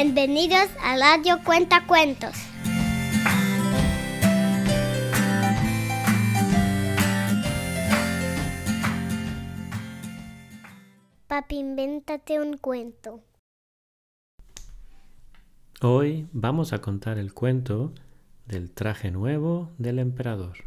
Bienvenidos a Radio Cuenta Cuentos. Papi, invéntate un cuento. Hoy vamos a contar el cuento del traje nuevo del emperador.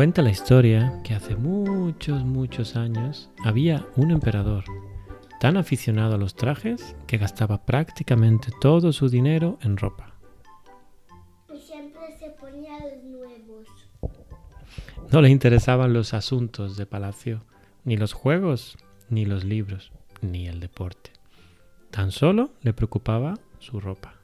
Cuenta la historia que hace muchos, muchos años había un emperador tan aficionado a los trajes que gastaba prácticamente todo su dinero en ropa. Y siempre se ponía los nuevos. No le interesaban los asuntos de palacio, ni los juegos, ni los libros, ni el deporte. Tan solo le preocupaba su ropa.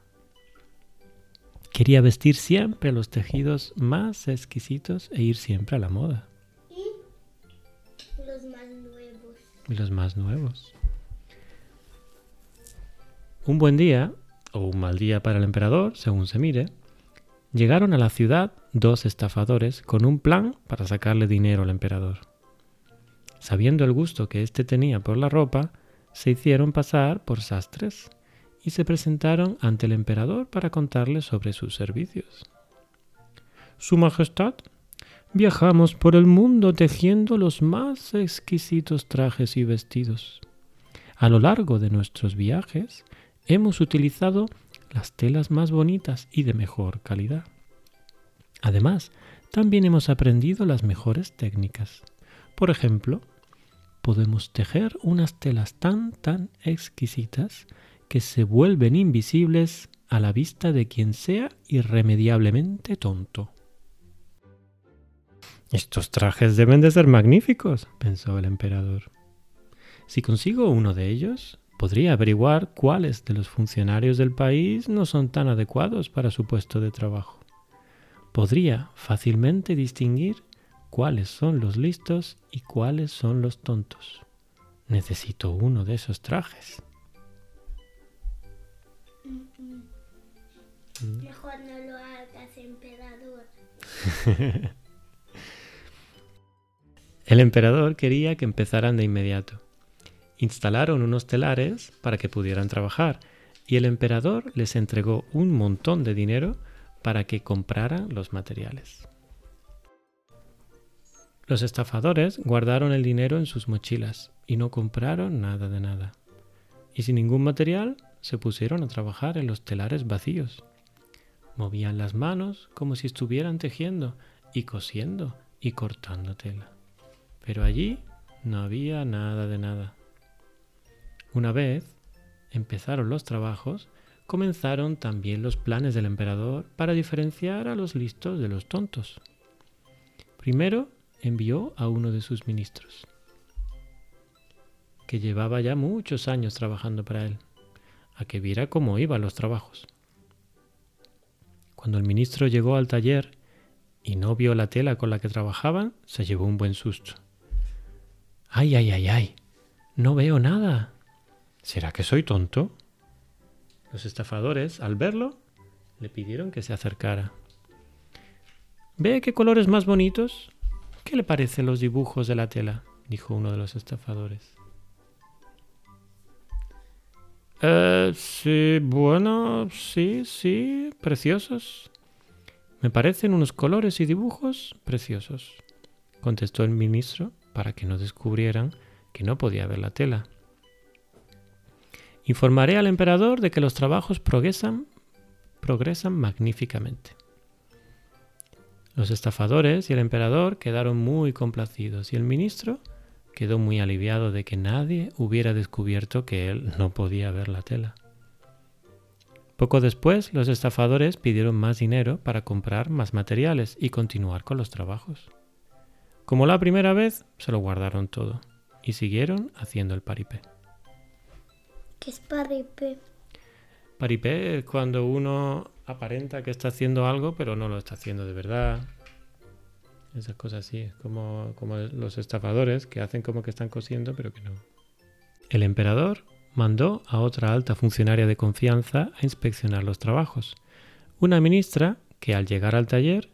Quería vestir siempre los tejidos más exquisitos e ir siempre a la moda. Y los más nuevos. Y los más nuevos. Un buen día, o un mal día para el emperador, según se mire, llegaron a la ciudad dos estafadores con un plan para sacarle dinero al emperador. Sabiendo el gusto que éste tenía por la ropa, se hicieron pasar por sastres y se presentaron ante el emperador para contarle sobre sus servicios. Su Majestad, viajamos por el mundo tejiendo los más exquisitos trajes y vestidos. A lo largo de nuestros viajes hemos utilizado las telas más bonitas y de mejor calidad. Además, también hemos aprendido las mejores técnicas. Por ejemplo, podemos tejer unas telas tan, tan exquisitas que se vuelven invisibles a la vista de quien sea irremediablemente tonto. Estos trajes deben de ser magníficos, pensó el emperador. Si consigo uno de ellos, podría averiguar cuáles de los funcionarios del país no son tan adecuados para su puesto de trabajo. Podría fácilmente distinguir cuáles son los listos y cuáles son los tontos. Necesito uno de esos trajes. Mejor no lo hagas, emperador. El emperador quería que empezaran de inmediato. Instalaron unos telares para que pudieran trabajar y el emperador les entregó un montón de dinero para que compraran los materiales. Los estafadores guardaron el dinero en sus mochilas y no compraron nada de nada. Y sin ningún material se pusieron a trabajar en los telares vacíos. Movían las manos como si estuvieran tejiendo y cosiendo y cortando tela. Pero allí no había nada de nada. Una vez empezaron los trabajos, comenzaron también los planes del emperador para diferenciar a los listos de los tontos. Primero envió a uno de sus ministros, que llevaba ya muchos años trabajando para él, a que viera cómo iban los trabajos. Cuando el ministro llegó al taller y no vio la tela con la que trabajaban, se llevó un buen susto. ¡Ay, ay, ay, ay! No veo nada. ¿Será que soy tonto? Los estafadores, al verlo, le pidieron que se acercara. ¿Ve qué colores más bonitos? ¿Qué le parecen los dibujos de la tela? dijo uno de los estafadores. Eh, sí, bueno, sí, sí, preciosos. Me parecen unos colores y dibujos preciosos, contestó el ministro para que no descubrieran que no podía ver la tela. Informaré al emperador de que los trabajos progresan, progresan magníficamente. Los estafadores y el emperador quedaron muy complacidos y el ministro quedó muy aliviado de que nadie hubiera descubierto que él no podía ver la tela. Poco después, los estafadores pidieron más dinero para comprar más materiales y continuar con los trabajos. Como la primera vez, se lo guardaron todo y siguieron haciendo el paripé. ¿Qué es paripé? Paripé es cuando uno aparenta que está haciendo algo, pero no lo está haciendo de verdad. Esas cosas así, como, como los estafadores que hacen como que están cosiendo, pero que no. El emperador mandó a otra alta funcionaria de confianza a inspeccionar los trabajos. Una ministra que al llegar al taller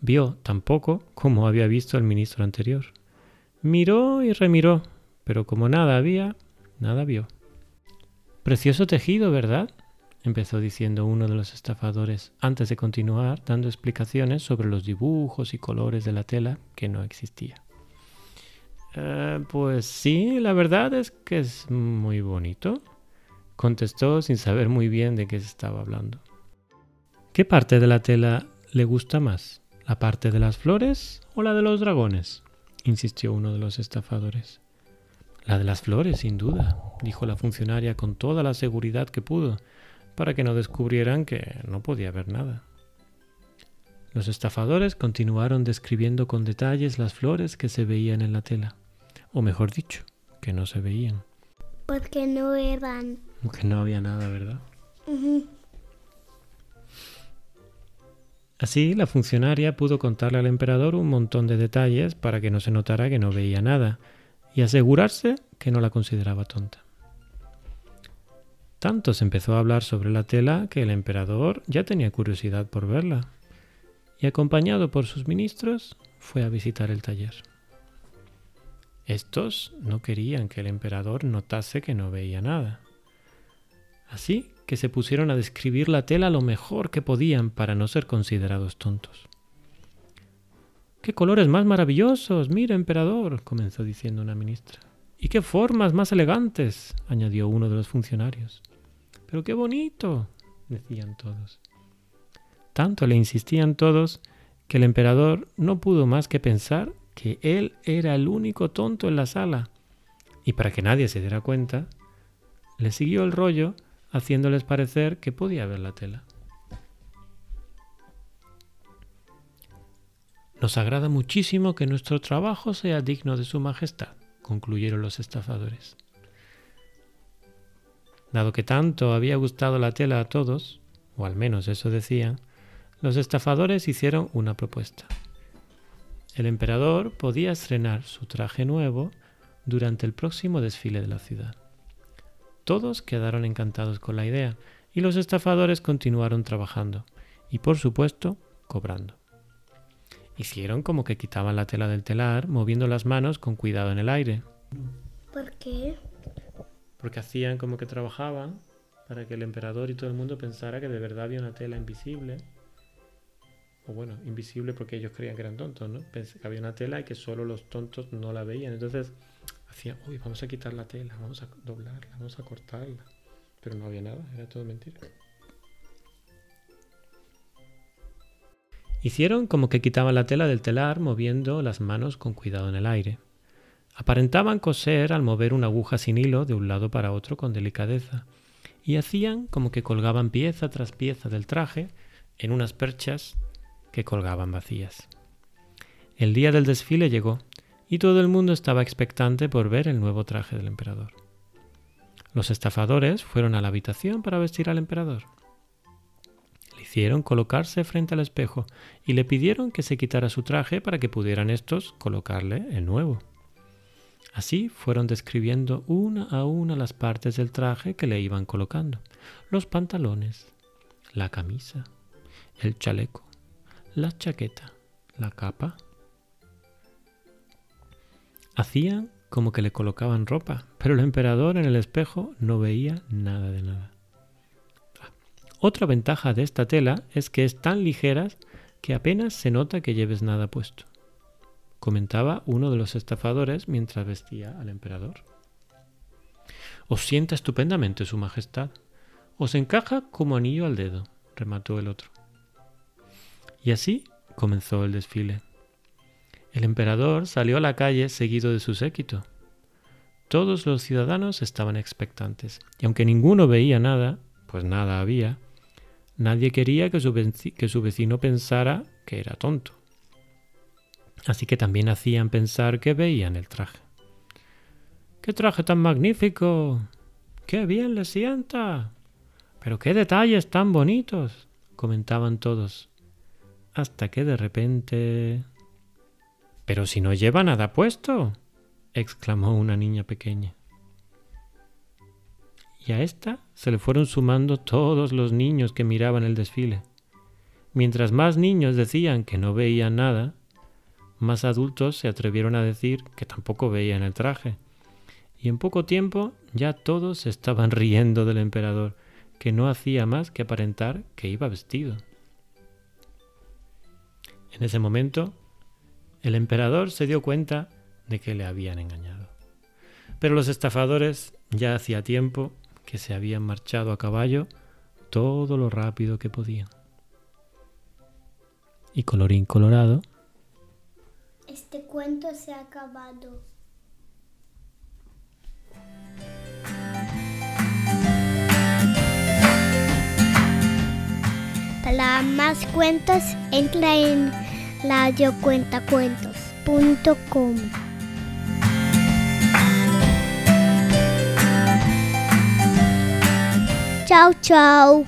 vio tan poco como había visto el ministro anterior. Miró y remiró, pero como nada había, nada vio. Precioso tejido, ¿verdad? Empezó diciendo uno de los estafadores, antes de continuar dando explicaciones sobre los dibujos y colores de la tela que no existía. Eh, pues sí, la verdad es que es muy bonito, contestó sin saber muy bien de qué se estaba hablando. ¿Qué parte de la tela le gusta más? ¿La parte de las flores o la de los dragones? insistió uno de los estafadores. La de las flores, sin duda, dijo la funcionaria con toda la seguridad que pudo, para que no descubrieran que no podía ver nada. Los estafadores continuaron describiendo con detalles las flores que se veían en la tela, o mejor dicho, que no se veían. Porque no eran. Que no había nada, ¿verdad? Así, la funcionaria pudo contarle al emperador un montón de detalles para que no se notara que no veía nada y asegurarse que no la consideraba tonta. Tanto se empezó a hablar sobre la tela que el emperador ya tenía curiosidad por verla y acompañado por sus ministros fue a visitar el taller. Estos no querían que el emperador notase que no veía nada. Así que se pusieron a describir la tela lo mejor que podían para no ser considerados tontos. ¡Qué colores más maravillosos! Mira, emperador, comenzó diciendo una ministra. ¡Y qué formas más elegantes! añadió uno de los funcionarios. ¡Pero qué bonito! decían todos. Tanto le insistían todos que el emperador no pudo más que pensar que él era el único tonto en la sala. Y para que nadie se diera cuenta, le siguió el rollo haciéndoles parecer que podía ver la tela. Nos agrada muchísimo que nuestro trabajo sea digno de Su Majestad, concluyeron los estafadores. Dado que tanto había gustado la tela a todos, o al menos eso decían, los estafadores hicieron una propuesta. El emperador podía estrenar su traje nuevo durante el próximo desfile de la ciudad. Todos quedaron encantados con la idea y los estafadores continuaron trabajando y por supuesto cobrando. Hicieron como que quitaban la tela del telar moviendo las manos con cuidado en el aire. ¿Por qué? Porque hacían como que trabajaban para que el emperador y todo el mundo pensara que de verdad había una tela invisible. O bueno, invisible porque ellos creían que eran tontos, ¿no? Pensé que había una tela y que solo los tontos no la veían. Entonces hacían, uy, vamos a quitar la tela, vamos a doblarla, vamos a cortarla. Pero no había nada, era todo mentira. Hicieron como que quitaban la tela del telar moviendo las manos con cuidado en el aire. Aparentaban coser al mover una aguja sin hilo de un lado para otro con delicadeza, y hacían como que colgaban pieza tras pieza del traje en unas perchas que colgaban vacías. El día del desfile llegó, y todo el mundo estaba expectante por ver el nuevo traje del emperador. Los estafadores fueron a la habitación para vestir al emperador. Le hicieron colocarse frente al espejo y le pidieron que se quitara su traje para que pudieran estos colocarle el nuevo. Así fueron describiendo una a una las partes del traje que le iban colocando. Los pantalones, la camisa, el chaleco, la chaqueta, la capa, Hacían como que le colocaban ropa, pero el emperador en el espejo no veía nada de nada. Otra ventaja de esta tela es que es tan ligera que apenas se nota que lleves nada puesto, comentaba uno de los estafadores mientras vestía al emperador. Os sienta estupendamente, Su Majestad. Os encaja como anillo al dedo, remató el otro. Y así comenzó el desfile. El emperador salió a la calle seguido de su séquito. Todos los ciudadanos estaban expectantes, y aunque ninguno veía nada, pues nada había, nadie quería que su, vecino pensara que era tonto. Así que también hacían pensar que veían el traje. ¡Qué traje tan magnífico! ¡Qué bien le sienta! ¡Pero qué detalles tan bonitos! comentaban todos. Hasta que de repente pero si no lleva nada puesto, exclamó una niña pequeña. Y a esta se le fueron sumando todos los niños que miraban el desfile. Mientras más niños decían que no veían nada, más adultos se atrevieron a decir que tampoco veían el traje. Y en poco tiempo ya todos estaban riendo del emperador, que no hacía más que aparentar que iba vestido. En ese momento, el emperador se dio cuenta de que le habían engañado. Pero los estafadores ya hacía tiempo que se habían marchado a caballo todo lo rápido que podían. Y colorín colorado. Cuento se ha acabado. Para más cuentos, entra en radiocuentacuentos.com. Chao, chao.